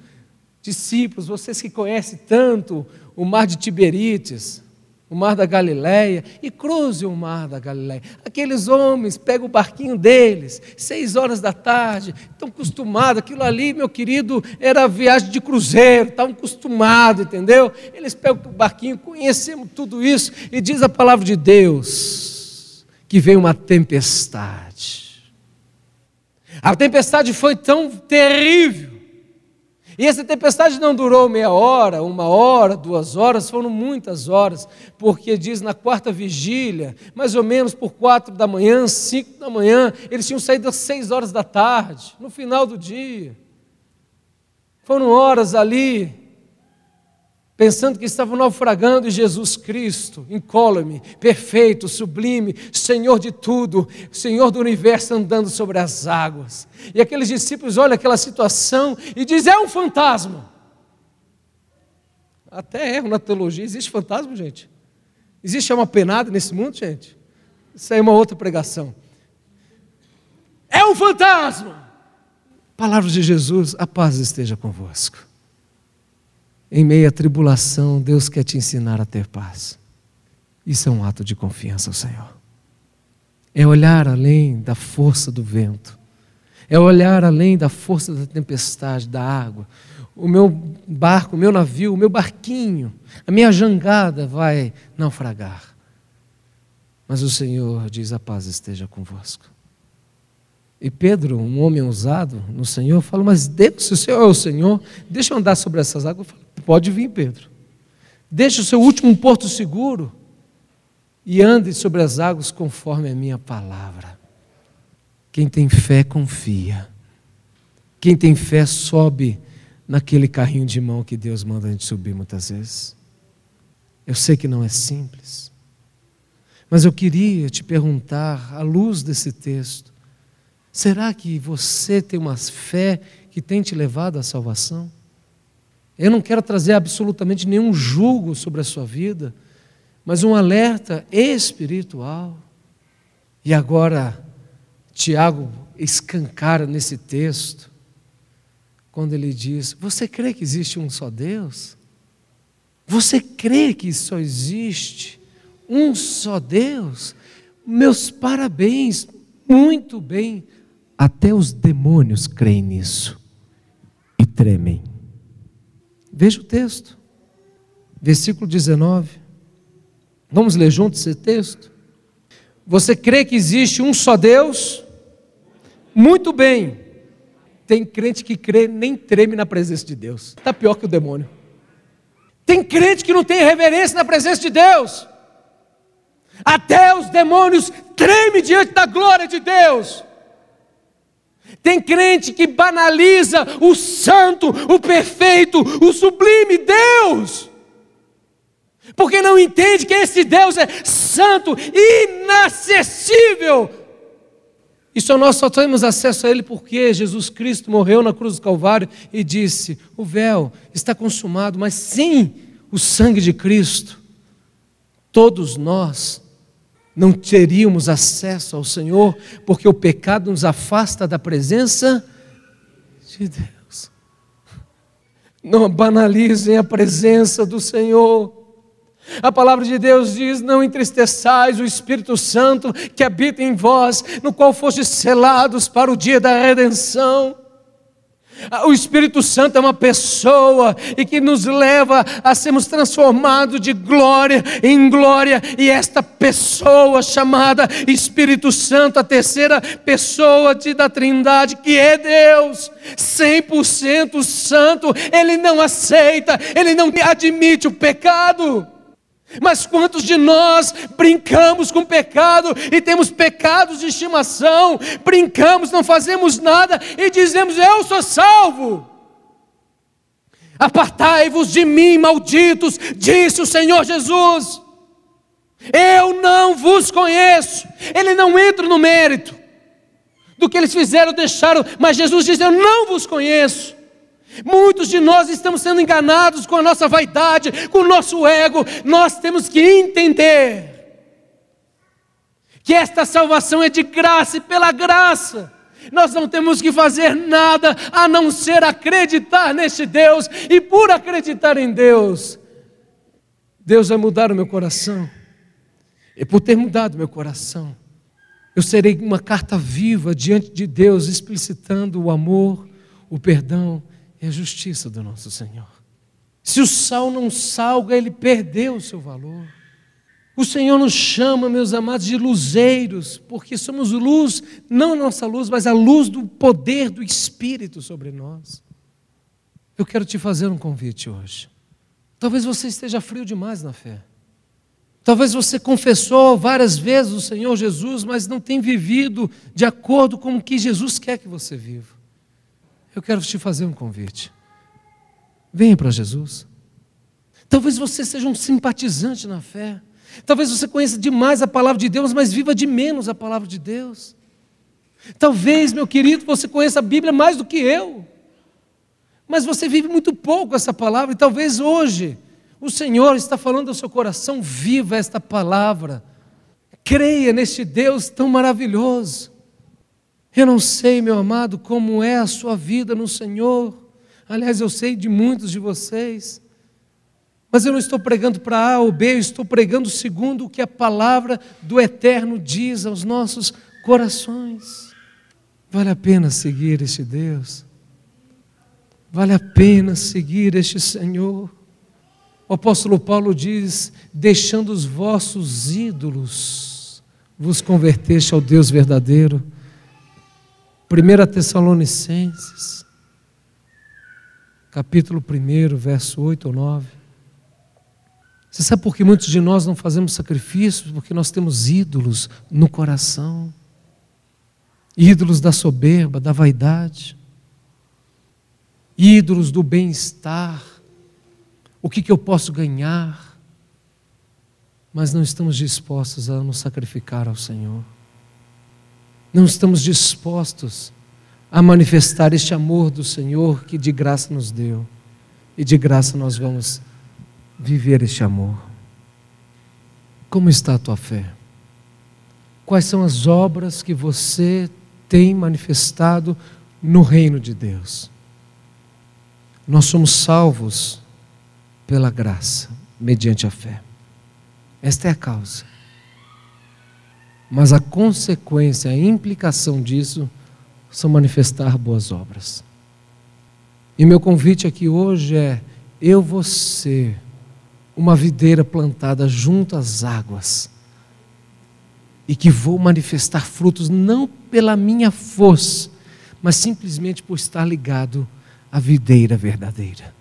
discípulos, vocês que conhecem tanto o mar de Tiberíades, o mar da Galileia, e cruze o mar da Galileia. Aqueles homens pegam o barquinho deles, seis horas da tarde, estão acostumados, aquilo ali, meu querido, era viagem de cruzeiro, estavam acostumados, entendeu? Eles pegam o barquinho, conhecemos tudo isso, e diz a palavra de Deus, que veio uma tempestade. A tempestade foi tão terrível, e essa tempestade não durou meia hora, uma hora, duas horas, foram muitas horas, porque diz na quarta vigília, mais ou menos por quatro da manhã, cinco da manhã, eles tinham saído às seis horas da tarde, no final do dia. Foram horas ali pensando que estavam naufragando em Jesus Cristo, incólume, perfeito, sublime, Senhor de tudo, Senhor do universo andando sobre as águas. E aqueles discípulos olham aquela situação e dizem: é um fantasma. Até erro na teologia, existe fantasma, gente? Existe uma penada nesse mundo, gente? Isso aí é uma outra pregação. É um fantasma! Palavras de Jesus, a paz esteja convosco. Em meio à tribulação, Deus quer te ensinar a ter paz. Isso é um ato de confiança ao Senhor. É olhar além da força do vento. É olhar além da força da tempestade, da água. O meu barco, o meu navio, o meu barquinho, a minha jangada vai naufragar. Mas o Senhor diz: a paz esteja convosco. E Pedro, um homem ousado no Senhor, fala: Mas Deus, se o Senhor é o Senhor, deixa eu andar sobre essas águas. Eu falo, Pode vir, Pedro. Deixe o seu último porto seguro e ande sobre as águas conforme a minha palavra. Quem tem fé, confia. Quem tem fé, sobe naquele carrinho de mão que Deus manda a gente subir muitas vezes. Eu sei que não é simples, mas eu queria te perguntar, à luz desse texto, será que você tem uma fé que tem te levado à salvação? Eu não quero trazer absolutamente nenhum julgo sobre a sua vida, mas um alerta espiritual. E agora, Tiago escancara nesse texto, quando ele diz: Você crê que existe um só Deus? Você crê que só existe um só Deus? Meus parabéns, muito bem. Até os demônios creem nisso e tremem. Veja o texto, versículo 19. Vamos ler juntos esse texto? Você crê que existe um só Deus? Muito bem. Tem crente que crê nem treme na presença de Deus. Está pior que o demônio. Tem crente que não tem reverência na presença de Deus. Até os demônios tremem diante da glória de Deus. Tem crente que banaliza o santo, o perfeito, o sublime Deus. Porque não entende que esse Deus é santo, inacessível. E só nós só temos acesso a Ele porque Jesus Cristo morreu na cruz do Calvário e disse: O véu está consumado, mas sem o sangue de Cristo, todos nós não teríamos acesso ao Senhor, porque o pecado nos afasta da presença de Deus. Não banalizem a presença do Senhor. A palavra de Deus diz: Não entristeçais o Espírito Santo que habita em vós, no qual fostes selados para o dia da redenção. O Espírito Santo é uma pessoa e que nos leva a sermos transformados de glória em glória, e esta pessoa chamada Espírito Santo, a terceira pessoa da Trindade, que é Deus, 100% santo, ele não aceita, ele não admite o pecado. Mas quantos de nós brincamos com pecado e temos pecados de estimação, brincamos, não fazemos nada e dizemos: Eu sou salvo. Apartai-vos de mim, malditos, disse o Senhor Jesus. Eu não vos conheço. Ele não entra no mérito do que eles fizeram, deixaram, mas Jesus diz: Eu não vos conheço. Muitos de nós estamos sendo enganados com a nossa vaidade, com o nosso ego. Nós temos que entender que esta salvação é de graça e pela graça. Nós não temos que fazer nada a não ser acreditar neste Deus, e por acreditar em Deus, Deus vai mudar o meu coração. E por ter mudado meu coração, eu serei uma carta viva diante de Deus, explicitando o amor, o perdão é a justiça do nosso Senhor. Se o sal não salga, ele perdeu o seu valor. O Senhor nos chama, meus amados, de luzeiros, porque somos luz, não nossa luz, mas a luz do poder do Espírito sobre nós. Eu quero te fazer um convite hoje. Talvez você esteja frio demais na fé. Talvez você confessou várias vezes o Senhor Jesus, mas não tem vivido de acordo com o que Jesus quer que você viva. Eu quero te fazer um convite. Venha para Jesus. Talvez você seja um simpatizante na fé. Talvez você conheça demais a palavra de Deus, mas viva de menos a palavra de Deus. Talvez, meu querido, você conheça a Bíblia mais do que eu. Mas você vive muito pouco essa palavra, e talvez hoje o Senhor está falando ao seu coração: viva esta palavra. Creia neste Deus tão maravilhoso. Eu não sei, meu amado, como é a sua vida no Senhor. Aliás, eu sei de muitos de vocês. Mas eu não estou pregando para A ou B, eu estou pregando segundo o que a palavra do Eterno diz aos nossos corações. Vale a pena seguir este Deus. Vale a pena seguir este Senhor. O apóstolo Paulo diz: deixando os vossos ídolos, vos converteste ao Deus verdadeiro 1 Tessalonicenses, capítulo 1, verso 8 ou 9. Você sabe por que muitos de nós não fazemos sacrifícios? Porque nós temos ídolos no coração. Ídolos da soberba, da vaidade, ídolos do bem-estar, o que, que eu posso ganhar, mas não estamos dispostos a nos sacrificar ao Senhor não estamos dispostos a manifestar este amor do Senhor que de graça nos deu. E de graça nós vamos viver este amor. Como está a tua fé? Quais são as obras que você tem manifestado no reino de Deus? Nós somos salvos pela graça, mediante a fé. Esta é a causa. Mas a consequência, a implicação disso são manifestar boas obras. E meu convite aqui hoje é: eu vou ser uma videira plantada junto às águas e que vou manifestar frutos não pela minha força, mas simplesmente por estar ligado à videira verdadeira.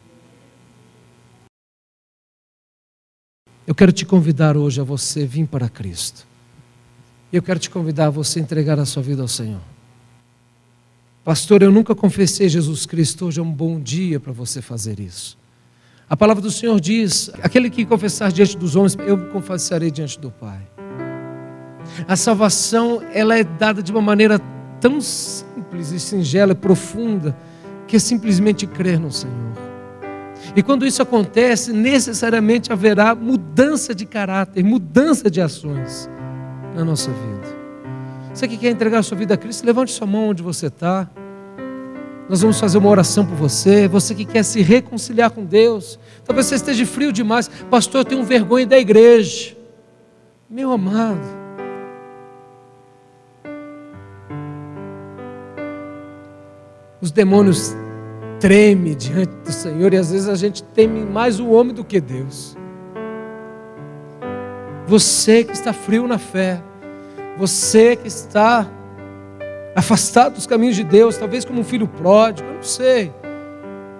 Eu quero te convidar hoje a você vir para Cristo. Eu quero te convidar a você entregar a sua vida ao Senhor. Pastor, eu nunca confessei Jesus Cristo, hoje é um bom dia para você fazer isso. A palavra do Senhor diz: aquele que confessar diante dos homens, eu confessarei diante do Pai. A salvação, ela é dada de uma maneira tão simples e singela e profunda, que é simplesmente crer no Senhor. E quando isso acontece, necessariamente haverá mudança de caráter, mudança de ações na nossa vida. Você que quer entregar a sua vida a Cristo, levante sua mão onde você está. Nós vamos fazer uma oração por você. Você que quer se reconciliar com Deus. Talvez você esteja frio demais. Pastor, eu tenho vergonha da igreja. Meu amado. Os demônios tremem diante do Senhor e às vezes a gente teme mais o homem do que Deus. Você que está frio na fé, você que está afastado dos caminhos de Deus, talvez como um filho pródigo, eu não sei.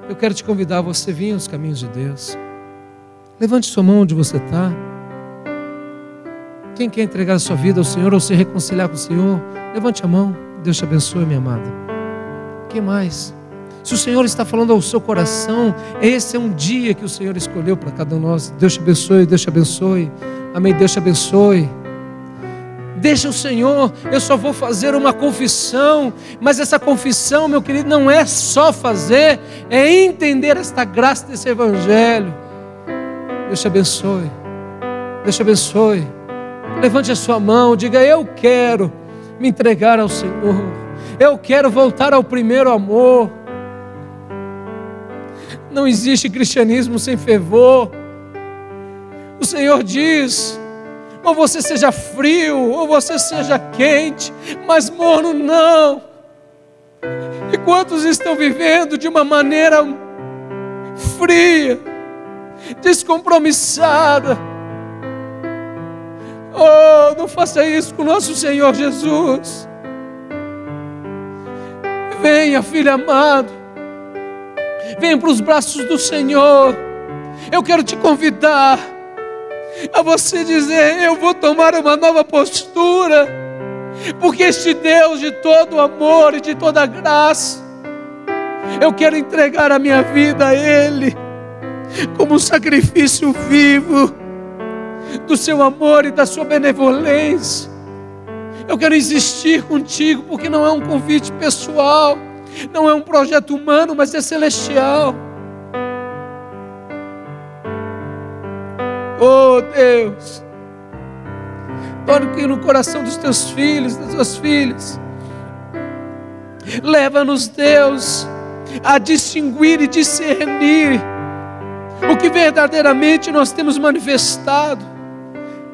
Eu quero te convidar a você vir aos caminhos de Deus. Levante sua mão onde você está. Quem quer entregar a sua vida ao Senhor ou se reconciliar com o Senhor, levante a mão. Deus te abençoe, minha amada. Quem mais? Se o Senhor está falando ao seu coração, esse é um dia que o Senhor escolheu para cada um de nós. Deus te abençoe, Deus te abençoe. Amém. Deus te abençoe. Deixa o Senhor, eu só vou fazer uma confissão, mas essa confissão, meu querido, não é só fazer, é entender esta graça desse Evangelho. Deus te abençoe, Deus te abençoe. Levante a sua mão, diga: Eu quero me entregar ao Senhor, eu quero voltar ao primeiro amor. Não existe cristianismo sem fervor. O Senhor diz: ou você seja frio, ou você seja quente, mas morno não. E quantos estão vivendo de uma maneira fria, descompromissada? Oh, não faça isso com nosso Senhor Jesus. Venha, filho amado, venha para os braços do Senhor. Eu quero te convidar a você dizer: Eu vou tomar uma nova postura, porque este Deus de todo amor e de toda graça, eu quero entregar a minha vida a Ele, como um sacrifício vivo do seu amor e da sua benevolência. Eu quero existir contigo, porque não é um convite pessoal, não é um projeto humano, mas é celestial. Oh Deus, toque no coração dos teus filhos, das tuas filhas. Leva-nos, Deus, a distinguir e discernir o que verdadeiramente nós temos manifestado.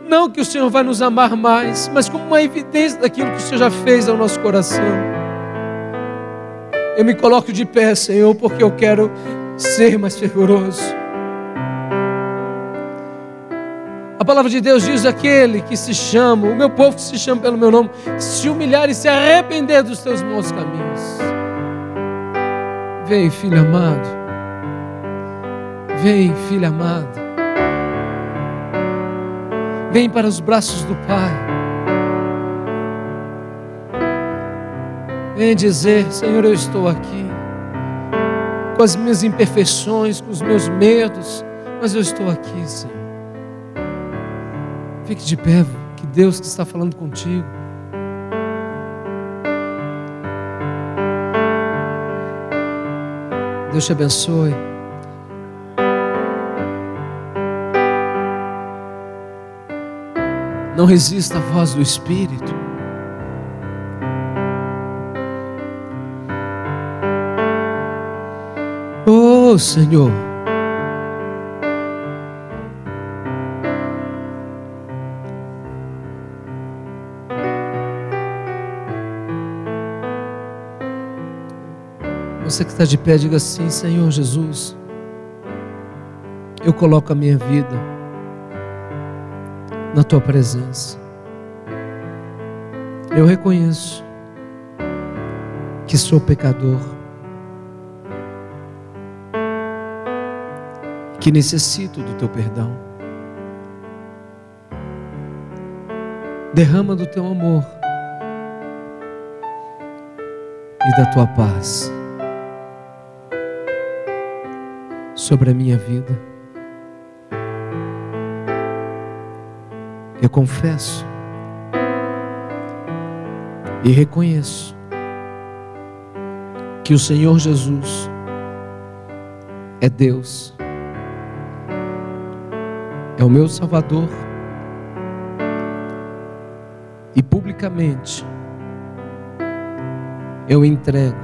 Não que o Senhor vai nos amar mais, mas como uma evidência daquilo que o Senhor já fez ao nosso coração. Eu me coloco de pé, Senhor, porque eu quero ser mais fervoroso. A palavra de Deus diz: aquele que se chama, o meu povo que se chama pelo meu nome, se humilhar e se arrepender dos teus maus caminhos. Vem, filho amado. Vem, filho amado. Vem para os braços do Pai. Vem dizer: Senhor, eu estou aqui, com as minhas imperfeições, com os meus medos, mas eu estou aqui, Senhor. Fique de pé, que Deus que está falando contigo. Deus te abençoe. Não resista à voz do Espírito. Oh Senhor. Você que está de pé, diga assim: Senhor Jesus, eu coloco a minha vida na tua presença. Eu reconheço que sou pecador, que necessito do teu perdão. Derrama do teu amor e da tua paz sobre a minha vida. Eu confesso e reconheço que o Senhor Jesus é Deus, é o meu Salvador, e publicamente eu entrego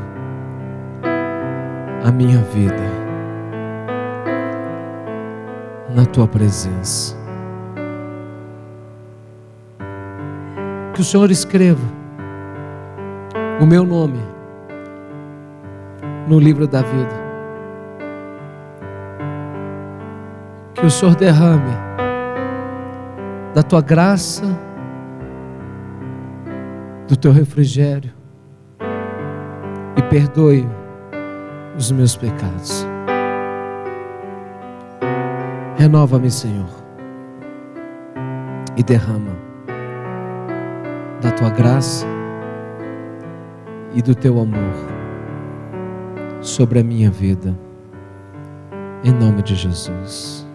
a minha vida na tua presença. Que o Senhor escreva o meu nome no livro da vida. Que o Senhor derrame da tua graça, do teu refrigério e perdoe os meus pecados. Renova-me, Senhor, e derrama da tua graça e do teu amor sobre a minha vida, em nome de Jesus.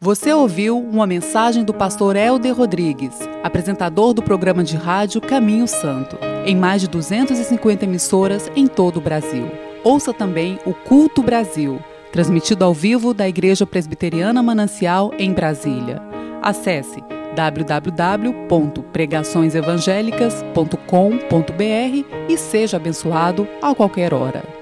Você ouviu uma mensagem do pastor Helder Rodrigues, apresentador do programa de rádio Caminho Santo, em mais de 250 emissoras em todo o Brasil. Ouça também o Culto Brasil, transmitido ao vivo da Igreja Presbiteriana Manancial em Brasília. Acesse www.pregaçõesevangélicas.com.br e seja abençoado a qualquer hora.